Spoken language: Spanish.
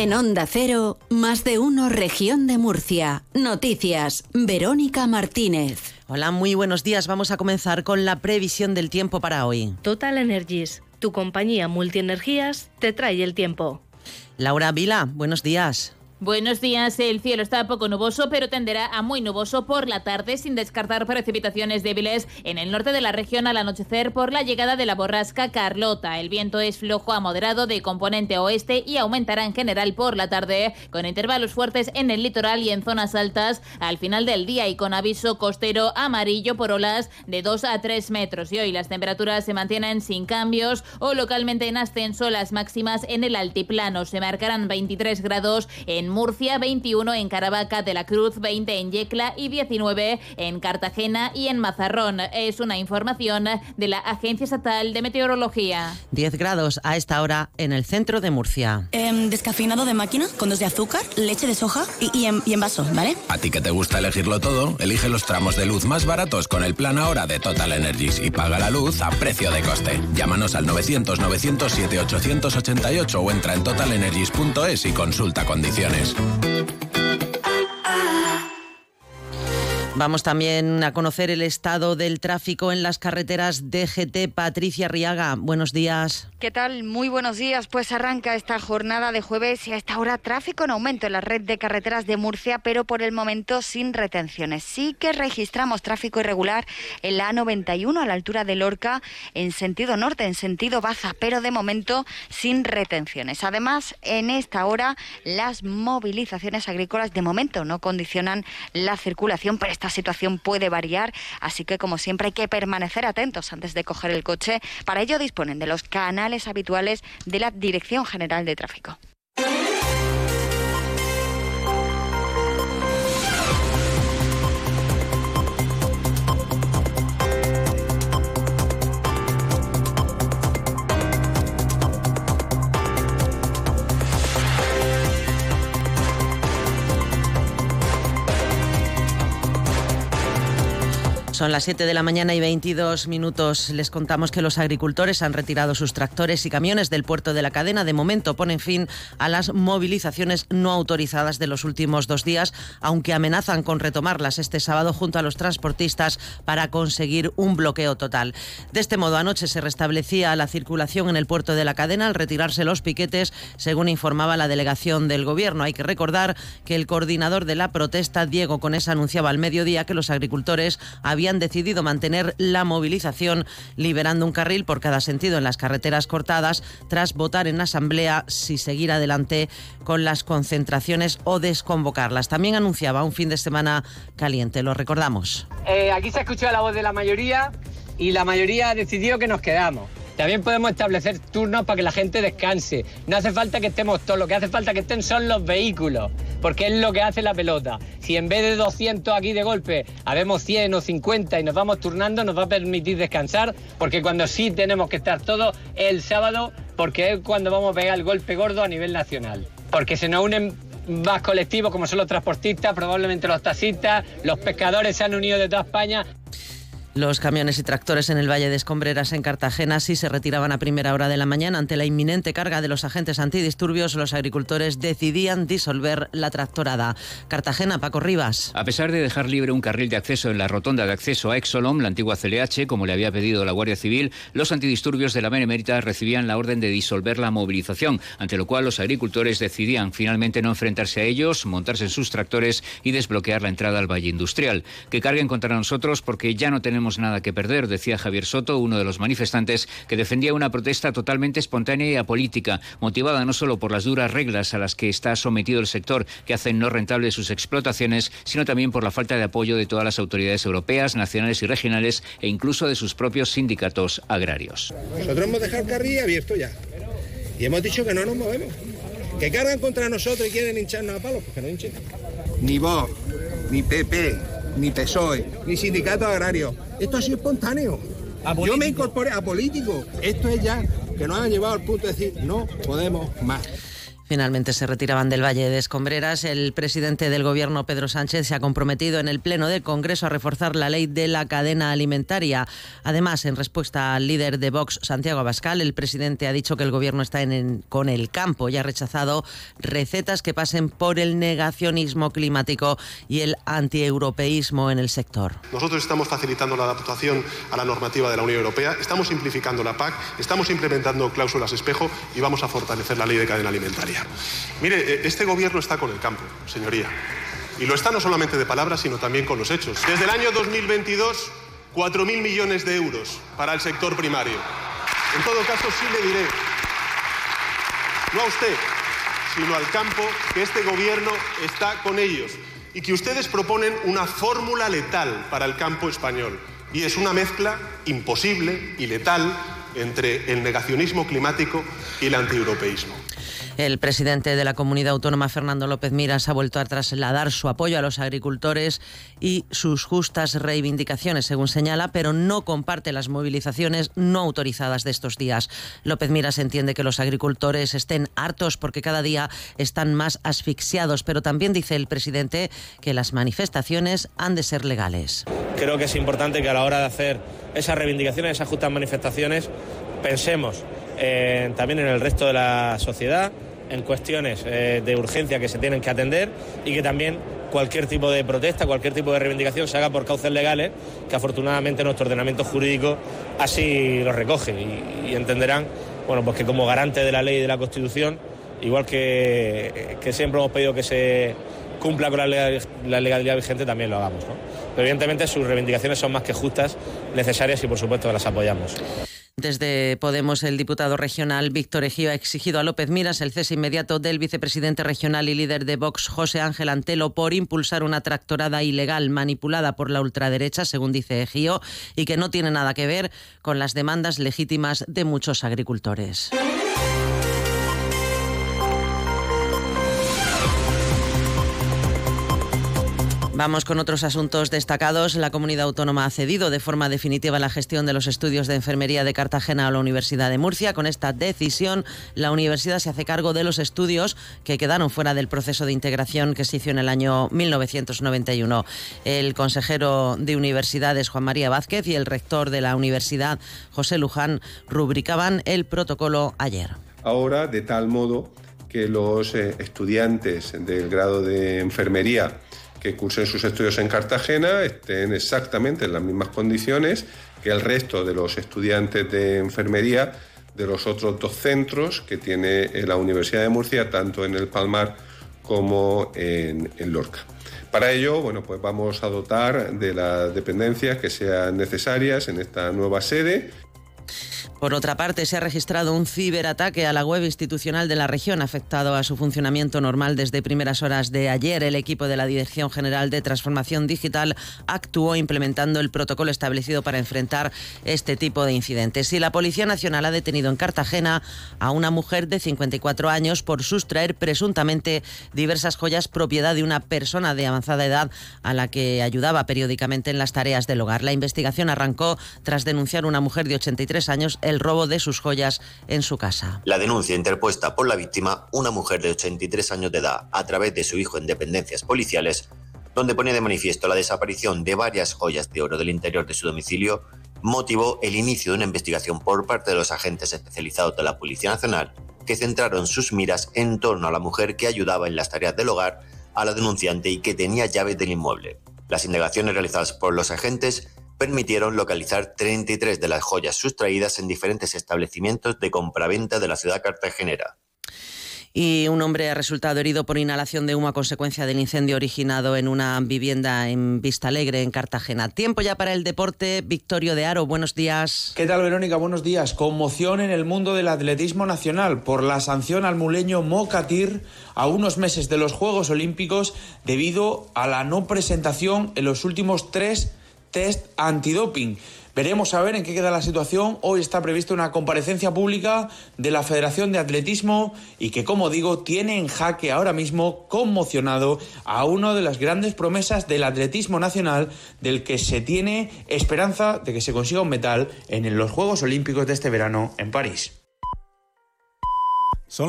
En Onda Cero, más de uno región de Murcia. Noticias, Verónica Martínez. Hola, muy buenos días. Vamos a comenzar con la previsión del tiempo para hoy. Total Energies, tu compañía multienergías, te trae el tiempo. Laura Vila, buenos días. Buenos días. El cielo está poco nuboso, pero tenderá a muy nuboso por la tarde, sin descartar precipitaciones débiles en el norte de la región al anochecer por la llegada de la borrasca Carlota. El viento es flojo a moderado de componente oeste y aumentará en general por la tarde, con intervalos fuertes en el litoral y en zonas altas al final del día y con aviso costero amarillo por olas de 2 a 3 metros. Y hoy las temperaturas se mantienen sin cambios o localmente en ascenso las máximas en el altiplano. Se marcarán 23 grados en Murcia, 21 en Caravaca de la Cruz, 20 en Yecla y 19 en Cartagena y en Mazarrón. Es una información de la Agencia Estatal de Meteorología. 10 grados a esta hora en el centro de Murcia. Em, descafeinado de máquina, con dos de azúcar, leche de soja y, en, y en vaso, ¿vale? A ti que te gusta elegirlo todo, elige los tramos de luz más baratos con el plan ahora de Total Energies y paga la luz a precio de coste. Llámanos al 900 907 888 o entra en totalenergies.es y consulta condiciones. Express. Ah, ah. Vamos también a conocer el estado del tráfico en las carreteras DGT. Patricia Riaga, buenos días. ¿Qué tal? Muy buenos días. Pues arranca esta jornada de jueves y a esta hora tráfico en aumento en la red de carreteras de Murcia, pero por el momento sin retenciones. Sí que registramos tráfico irregular en la A91 a la altura de Lorca en sentido norte, en sentido Baza, pero de momento sin retenciones. Además, en esta hora las movilizaciones agrícolas de momento no condicionan la circulación, pero esta situación puede variar, así que como siempre hay que permanecer atentos antes de coger el coche. Para ello disponen de los canales habituales de la Dirección General de Tráfico. Son las 7 de la mañana y 22 minutos. Les contamos que los agricultores han retirado sus tractores y camiones del puerto de la cadena. De momento ponen fin a las movilizaciones no autorizadas de los últimos dos días, aunque amenazan con retomarlas este sábado junto a los transportistas para conseguir un bloqueo total. De este modo, anoche se restablecía la circulación en el puerto de la cadena al retirarse los piquetes, según informaba la delegación del Gobierno. Hay que recordar que el coordinador de la protesta, Diego Conesa, anunciaba al mediodía que los agricultores habían han decidido mantener la movilización liberando un carril por cada sentido en las carreteras cortadas tras votar en asamblea si seguir adelante con las concentraciones o desconvocarlas. También anunciaba un fin de semana caliente, lo recordamos. Eh, aquí se ha escuchado la voz de la mayoría y la mayoría ha decidido que nos quedamos. También podemos establecer turnos para que la gente descanse. No hace falta que estemos todos, lo que hace falta que estén son los vehículos, porque es lo que hace la pelota. Si en vez de 200 aquí de golpe habemos 100 o 50 y nos vamos turnando, nos va a permitir descansar, porque cuando sí tenemos que estar todos el sábado, porque es cuando vamos a pegar el golpe gordo a nivel nacional. Porque se nos unen más colectivos como son los transportistas, probablemente los taxistas, los pescadores se han unido de toda España. Los camiones y tractores en el Valle de Escombreras en Cartagena sí se retiraban a primera hora de la mañana. Ante la inminente carga de los agentes antidisturbios, los agricultores decidían disolver la tractorada. Cartagena, Paco Rivas. A pesar de dejar libre un carril de acceso en la rotonda de acceso a Exolom, la antigua CLH, como le había pedido la Guardia Civil, los antidisturbios de la Benemérita recibían la orden de disolver la movilización, ante lo cual los agricultores decidían finalmente no enfrentarse a ellos, montarse en sus tractores y desbloquear la entrada al Valle Industrial. Que carguen contra nosotros porque ya no tenemos tenemos nada que perder, decía Javier Soto, uno de los manifestantes que defendía una protesta totalmente espontánea y apolítica, motivada no solo por las duras reglas a las que está sometido el sector que hacen no rentables sus explotaciones, sino también por la falta de apoyo de todas las autoridades europeas, nacionales y regionales e incluso de sus propios sindicatos agrarios. Nosotros hemos dejado el carril abierto ya y hemos dicho que no nos movemos. Que cargan contra nosotros y quieren hincharnos a palos, pues que no hinchen. Ni vos, ni PP, ni PSOE, ni sindicato agrario. Esto ha sido espontáneo. Yo me incorporé a político. Esto es ya que nos han llevado al punto de decir no podemos más. Finalmente se retiraban del Valle de Escombreras. El presidente del Gobierno, Pedro Sánchez, se ha comprometido en el Pleno del Congreso a reforzar la ley de la cadena alimentaria. Además, en respuesta al líder de Vox, Santiago Abascal, el presidente ha dicho que el Gobierno está en, con el campo y ha rechazado recetas que pasen por el negacionismo climático y el antieuropeísmo en el sector. Nosotros estamos facilitando la adaptación a la normativa de la Unión Europea, estamos simplificando la PAC, estamos implementando cláusulas espejo y vamos a fortalecer la ley de cadena alimentaria. Mire, eh, este gobierno está con el campo, señoría. Y lo está no solamente de palabras, sino también con los hechos. Desde el año 2022, 4.000 millones de euros para el sector primario. En todo caso, sí le diré, no a usted, sino al campo, que este gobierno está con ellos y que ustedes proponen una fórmula letal para el campo español. Y es una mezcla imposible y letal entre el negacionismo climático y el antieuropeísmo. El presidente de la comunidad autónoma, Fernando López Miras, ha vuelto a trasladar su apoyo a los agricultores y sus justas reivindicaciones, según señala, pero no comparte las movilizaciones no autorizadas de estos días. López Miras entiende que los agricultores estén hartos porque cada día están más asfixiados, pero también dice el presidente que las manifestaciones han de ser legales. Creo que es importante que a la hora de hacer esas reivindicaciones, esas justas manifestaciones, pensemos eh, también en el resto de la sociedad en cuestiones eh, de urgencia que se tienen que atender y que también cualquier tipo de protesta, cualquier tipo de reivindicación se haga por cauces legales, que afortunadamente nuestro ordenamiento jurídico así lo recoge y, entenderán bueno, pues que como garante de la ley y de la Constitución, igual que, siempre hemos pedido que se cumpla con la legalidad, vigente, también lo hagamos. Pero evidentemente sus reivindicaciones son más que justas, necesarias y por supuesto las apoyamos. Desde Podemos, el diputado regional Víctor Ejío ha exigido a López Miras el cese inmediato del vicepresidente regional y líder de Vox, José Ángel Antelo, por impulsar una tractorada ilegal manipulada por la ultraderecha, según dice Ejío, y que no tiene nada que ver con las demandas legítimas de muchos agricultores. Vamos con otros asuntos destacados. La comunidad autónoma ha cedido de forma definitiva la gestión de los estudios de enfermería de Cartagena a la Universidad de Murcia. Con esta decisión, la universidad se hace cargo de los estudios que quedaron fuera del proceso de integración que se hizo en el año 1991. El consejero de universidades, Juan María Vázquez, y el rector de la universidad, José Luján, rubricaban el protocolo ayer. Ahora, de tal modo que los eh, estudiantes del grado de enfermería que cursen sus estudios en Cartagena estén exactamente en las mismas condiciones que el resto de los estudiantes de enfermería de los otros dos centros que tiene la Universidad de Murcia, tanto en el Palmar como en, en Lorca. Para ello, bueno, pues vamos a dotar de las dependencias que sean necesarias en esta nueva sede por otra parte, se ha registrado un ciberataque a la web institucional de la región, afectado a su funcionamiento normal desde primeras horas de ayer. El equipo de la Dirección General de Transformación Digital actuó implementando el protocolo establecido para enfrentar este tipo de incidentes. Y la Policía Nacional ha detenido en Cartagena a una mujer de 54 años por sustraer presuntamente diversas joyas propiedad de una persona de avanzada edad a la que ayudaba periódicamente en las tareas del hogar. La investigación arrancó tras denunciar a una mujer de 83 años el robo de sus joyas en su casa. La denuncia interpuesta por la víctima, una mujer de 83 años de edad, a través de su hijo en dependencias policiales, donde pone de manifiesto la desaparición de varias joyas de oro del interior de su domicilio, motivó el inicio de una investigación por parte de los agentes especializados de la Policía Nacional, que centraron sus miras en torno a la mujer que ayudaba en las tareas del hogar a la denunciante y que tenía llaves del inmueble. Las indagaciones realizadas por los agentes permitieron localizar 33 de las joyas sustraídas en diferentes establecimientos de compraventa de la ciudad cartagenera. Y un hombre ha resultado herido por inhalación de humo a consecuencia del incendio originado en una vivienda en Vista Alegre, en Cartagena. Tiempo ya para el deporte. Victorio de Aro, buenos días. ¿Qué tal, Verónica? Buenos días. Conmoción en el mundo del atletismo nacional por la sanción al muleño Mocatir a unos meses de los Juegos Olímpicos debido a la no presentación en los últimos tres test antidoping. Veremos a ver en qué queda la situación. Hoy está prevista una comparecencia pública de la Federación de Atletismo y que, como digo, tiene en jaque ahora mismo conmocionado a una de las grandes promesas del atletismo nacional del que se tiene esperanza de que se consiga un metal en los Juegos Olímpicos de este verano en París. Son las